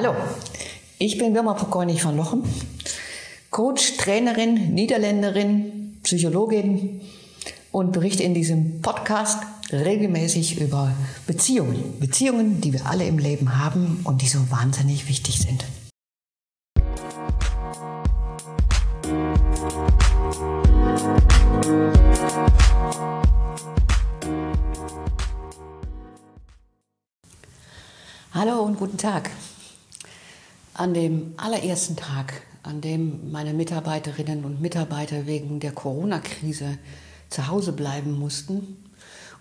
Hallo, ich bin Wilma Pokornig von Lochem, Coach, Trainerin, Niederländerin, Psychologin und berichte in diesem Podcast regelmäßig über Beziehungen. Beziehungen, die wir alle im Leben haben und die so wahnsinnig wichtig sind. Hallo und guten Tag. An dem allerersten Tag, an dem meine Mitarbeiterinnen und Mitarbeiter wegen der Corona-Krise zu Hause bleiben mussten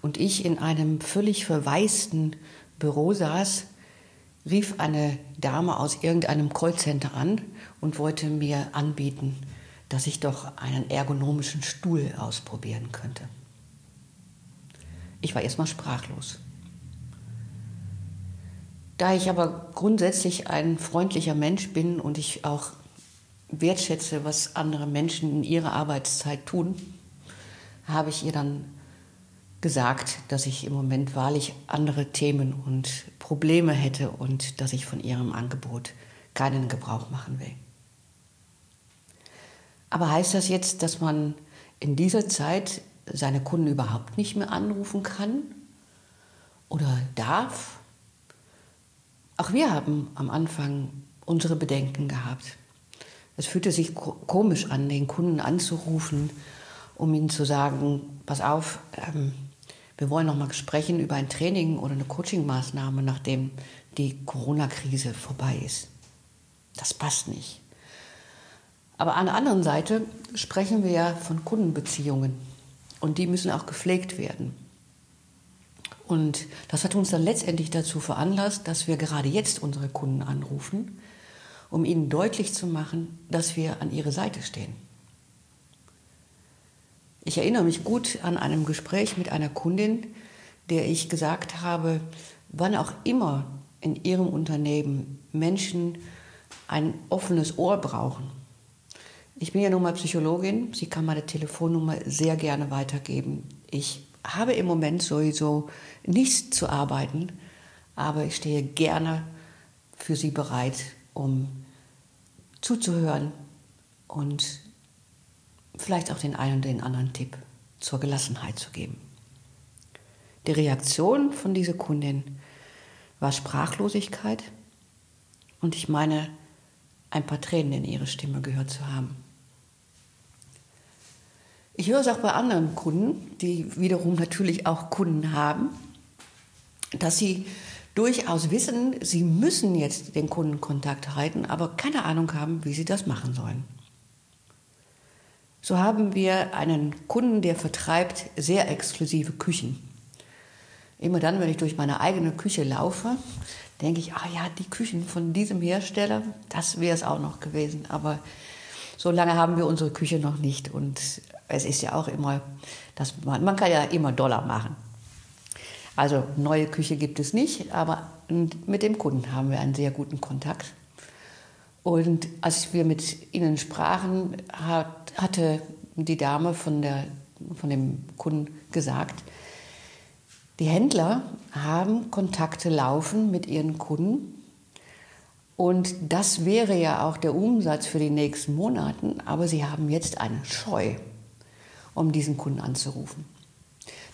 und ich in einem völlig verwaisten Büro saß, rief eine Dame aus irgendeinem Callcenter an und wollte mir anbieten, dass ich doch einen ergonomischen Stuhl ausprobieren könnte. Ich war erstmal sprachlos. Da ich aber grundsätzlich ein freundlicher Mensch bin und ich auch wertschätze, was andere Menschen in ihrer Arbeitszeit tun, habe ich ihr dann gesagt, dass ich im Moment wahrlich andere Themen und Probleme hätte und dass ich von ihrem Angebot keinen Gebrauch machen will. Aber heißt das jetzt, dass man in dieser Zeit seine Kunden überhaupt nicht mehr anrufen kann oder darf? Auch wir haben am Anfang unsere Bedenken gehabt. Es fühlte sich komisch an, den Kunden anzurufen, um ihnen zu sagen, pass auf, ähm, wir wollen noch mal sprechen über ein Training oder eine Coachingmaßnahme, nachdem die Corona-Krise vorbei ist. Das passt nicht. Aber an der anderen Seite sprechen wir ja von Kundenbeziehungen und die müssen auch gepflegt werden. Und das hat uns dann letztendlich dazu veranlasst, dass wir gerade jetzt unsere Kunden anrufen, um ihnen deutlich zu machen, dass wir an ihrer Seite stehen. Ich erinnere mich gut an einem Gespräch mit einer Kundin, der ich gesagt habe, wann auch immer in ihrem Unternehmen Menschen ein offenes Ohr brauchen. Ich bin ja nun mal Psychologin, sie kann meine Telefonnummer sehr gerne weitergeben. Ich habe im Moment sowieso nichts zu arbeiten, aber ich stehe gerne für Sie bereit, um zuzuhören und vielleicht auch den einen oder den anderen Tipp zur Gelassenheit zu geben. Die Reaktion von dieser Kundin war Sprachlosigkeit und ich meine, ein paar Tränen in ihre Stimme gehört zu haben. Ich höre es auch bei anderen Kunden, die wiederum natürlich auch Kunden haben, dass sie durchaus wissen, sie müssen jetzt den Kundenkontakt halten, aber keine Ahnung haben, wie sie das machen sollen. So haben wir einen Kunden, der vertreibt sehr exklusive Küchen. Immer dann, wenn ich durch meine eigene Küche laufe, denke ich, ah ja, die Küchen von diesem Hersteller, das wäre es auch noch gewesen. Aber so lange haben wir unsere Küche noch nicht und es ist ja auch immer, dass man, man kann ja immer Dollar machen. Also neue Küche gibt es nicht, aber mit dem Kunden haben wir einen sehr guten Kontakt. Und als wir mit ihnen sprachen, hat, hatte die Dame von, der, von dem Kunden gesagt, die Händler haben Kontakte laufen mit ihren Kunden und das wäre ja auch der Umsatz für die nächsten Monate, aber sie haben jetzt eine Scheu, um diesen Kunden anzurufen.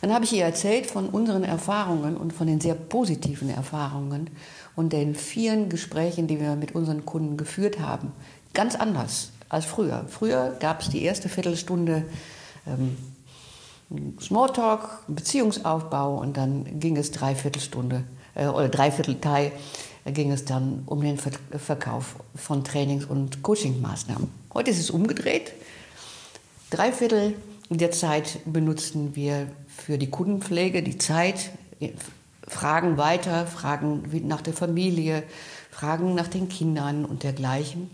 Dann habe ich ihr erzählt von unseren Erfahrungen und von den sehr positiven Erfahrungen und den vielen Gesprächen, die wir mit unseren Kunden geführt haben. Ganz anders als früher. Früher gab es die erste Viertelstunde ähm, Smalltalk, Beziehungsaufbau und dann ging es Dreiviertelstunde äh, oder Dreiviertelteil ging es dann um den Verkauf von Trainings- und Coachingmaßnahmen. Heute ist es umgedreht. Drei Viertel der Zeit benutzen wir für die Kundenpflege, die Zeit, Fragen weiter, Fragen nach der Familie, Fragen nach den Kindern und dergleichen.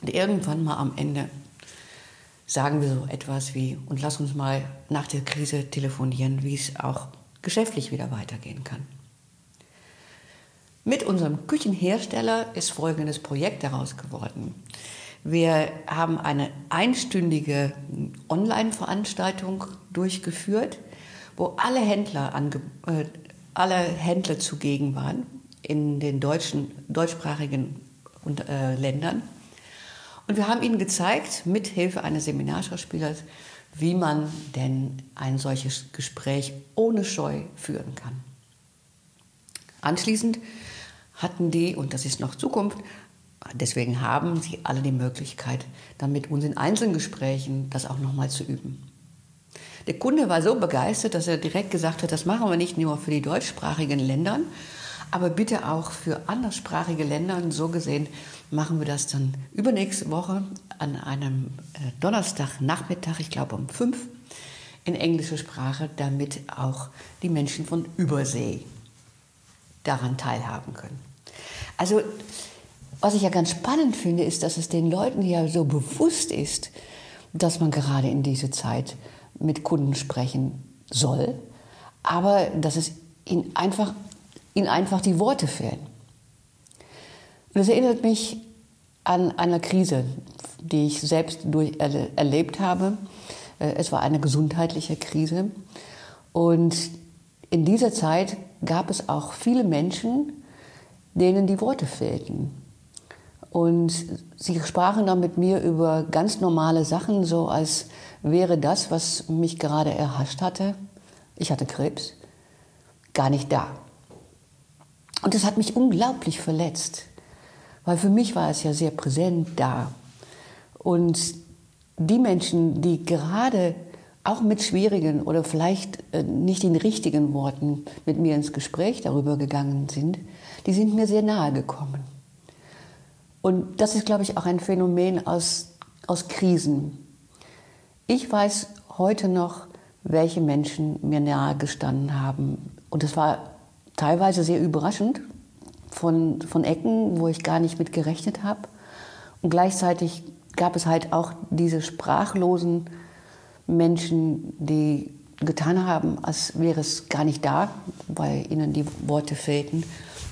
Und irgendwann mal am Ende sagen wir so etwas wie, und lass uns mal nach der Krise telefonieren, wie es auch geschäftlich wieder weitergehen kann. Mit unserem Küchenhersteller ist folgendes Projekt daraus geworden. Wir haben eine einstündige Online-Veranstaltung durchgeführt, wo alle Händler, ange, äh, alle Händler zugegen waren in den deutschen, deutschsprachigen äh, Ländern. Und wir haben ihnen gezeigt, mit Hilfe eines Seminarschauspielers, wie man denn ein solches Gespräch ohne Scheu führen kann. Anschließend hatten die, und das ist noch Zukunft, deswegen haben sie alle die Möglichkeit, dann mit uns in Einzelgesprächen das auch nochmal zu üben. Der Kunde war so begeistert, dass er direkt gesagt hat, das machen wir nicht nur für die deutschsprachigen Länder, aber bitte auch für anderssprachige Länder. Und so gesehen machen wir das dann übernächste Woche an einem äh, Donnerstagnachmittag, ich glaube um fünf, in englischer Sprache, damit auch die Menschen von Übersee daran teilhaben können. Also, was ich ja ganz spannend finde, ist, dass es den Leuten ja so bewusst ist, dass man gerade in dieser Zeit mit Kunden sprechen soll, aber dass es ihnen einfach, ihnen einfach die Worte fehlen. Und das erinnert mich an eine Krise, die ich selbst durch, erle erlebt habe. Äh, es war eine gesundheitliche Krise. Und in dieser Zeit gab es auch viele Menschen, denen die Worte fehlten. Und sie sprachen dann mit mir über ganz normale Sachen, so als wäre das, was mich gerade erhascht hatte, ich hatte Krebs, gar nicht da. Und das hat mich unglaublich verletzt, weil für mich war es ja sehr präsent da. Und die Menschen, die gerade auch mit schwierigen oder vielleicht äh, nicht den richtigen Worten mit mir ins Gespräch darüber gegangen sind, die sind mir sehr nahe gekommen. Und das ist, glaube ich, auch ein Phänomen aus, aus Krisen. Ich weiß heute noch, welche Menschen mir nahe gestanden haben. Und es war teilweise sehr überraschend von, von Ecken, wo ich gar nicht mit gerechnet habe. Und gleichzeitig gab es halt auch diese sprachlosen Menschen, die getan haben, als wäre es gar nicht da, weil ihnen die Worte fehlten.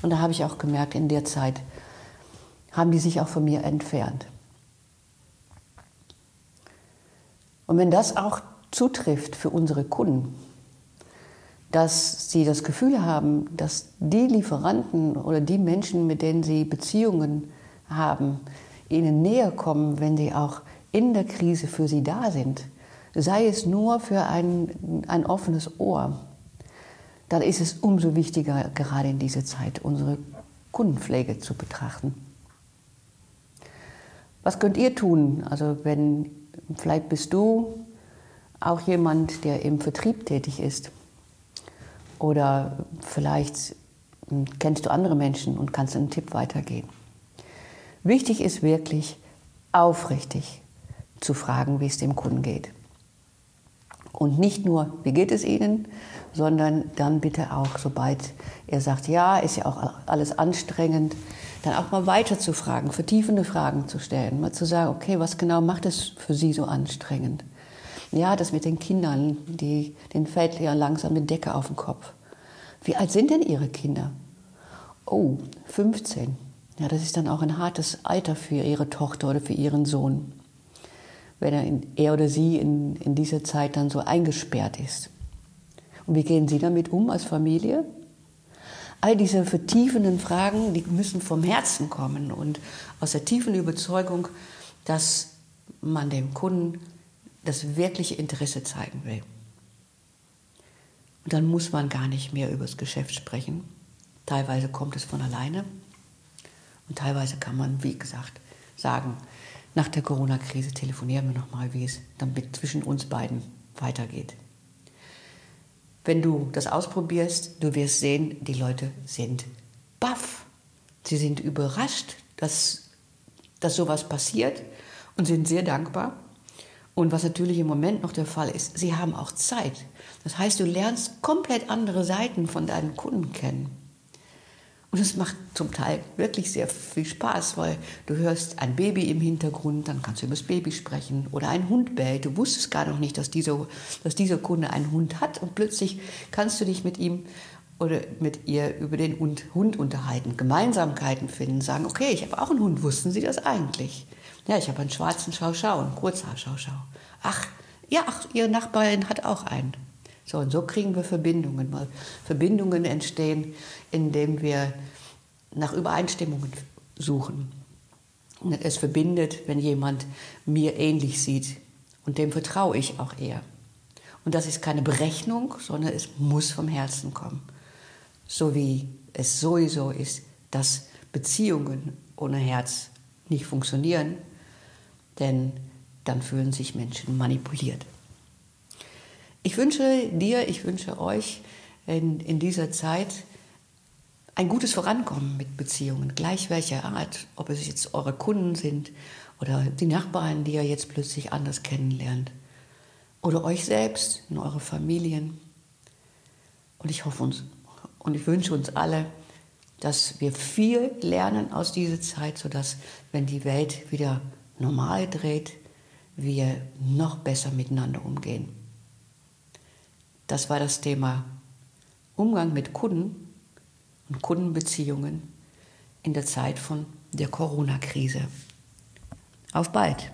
Und da habe ich auch gemerkt, in der Zeit haben die sich auch von mir entfernt. Und wenn das auch zutrifft für unsere Kunden, dass sie das Gefühl haben, dass die Lieferanten oder die Menschen, mit denen sie Beziehungen haben, ihnen näher kommen, wenn sie auch in der Krise für sie da sind, sei es nur für ein, ein offenes Ohr, dann ist es umso wichtiger, gerade in dieser Zeit unsere Kundenpflege zu betrachten. Was könnt ihr tun? Also wenn vielleicht bist du auch jemand, der im Vertrieb tätig ist oder vielleicht kennst du andere Menschen und kannst einen Tipp weitergeben. Wichtig ist wirklich aufrichtig zu fragen, wie es dem Kunden geht. Und nicht nur, wie geht es Ihnen, sondern dann bitte auch, sobald er sagt, ja, ist ja auch alles anstrengend, dann auch mal weiter zu fragen, vertiefende Fragen zu stellen, mal zu sagen, okay, was genau macht es für Sie so anstrengend? Ja, das mit den Kindern, die, denen fällt ja langsam die Decke auf den Kopf. Wie alt sind denn Ihre Kinder? Oh, 15. Ja, das ist dann auch ein hartes Alter für Ihre Tochter oder für Ihren Sohn, wenn er, in, er oder sie in, in dieser Zeit dann so eingesperrt ist. Und wie gehen Sie damit um als Familie? All diese vertiefenden Fragen, die müssen vom Herzen kommen und aus der tiefen Überzeugung, dass man dem Kunden das wirkliche Interesse zeigen will. Und dann muss man gar nicht mehr über das Geschäft sprechen. Teilweise kommt es von alleine und teilweise kann man, wie gesagt, sagen, nach der Corona-Krise telefonieren wir nochmal, wie es dann zwischen uns beiden weitergeht. Wenn du das ausprobierst, du wirst sehen, die Leute sind baff. Sie sind überrascht, dass, dass sowas passiert und sind sehr dankbar. Und was natürlich im Moment noch der Fall ist, sie haben auch Zeit. Das heißt, du lernst komplett andere Seiten von deinen Kunden kennen. Und es macht zum Teil wirklich sehr viel Spaß, weil du hörst ein Baby im Hintergrund, dann kannst du über das Baby sprechen. Oder ein Hund bellt. Du wusstest gar noch nicht, dass dieser, dass dieser Kunde einen Hund hat. Und plötzlich kannst du dich mit ihm oder mit ihr über den Hund unterhalten, Gemeinsamkeiten finden, sagen, okay, ich habe auch einen Hund, wussten Sie das eigentlich? Ja, ich habe einen schwarzen Schau-Schau, einen Kurzhaar-Schau-Schau. Ach, ja, ach, Ihre Nachbarin hat auch einen. So, und so kriegen wir Verbindungen. Weil Verbindungen entstehen, indem wir nach Übereinstimmungen suchen. Und es verbindet, wenn jemand mir ähnlich sieht. Und dem vertraue ich auch eher. Und das ist keine Berechnung, sondern es muss vom Herzen kommen. So wie es sowieso ist, dass Beziehungen ohne Herz nicht funktionieren, denn dann fühlen sich Menschen manipuliert. Ich wünsche dir, ich wünsche euch in, in dieser Zeit ein gutes Vorankommen mit Beziehungen, gleich welcher Art, ob es jetzt eure Kunden sind oder die Nachbarn, die ihr jetzt plötzlich anders kennenlernt oder euch selbst in eure Familien. Und ich hoffe uns und ich wünsche uns alle, dass wir viel lernen aus dieser Zeit, sodass, wenn die Welt wieder normal dreht, wir noch besser miteinander umgehen. Das war das Thema Umgang mit Kunden und Kundenbeziehungen in der Zeit von der Corona-Krise. Auf bald!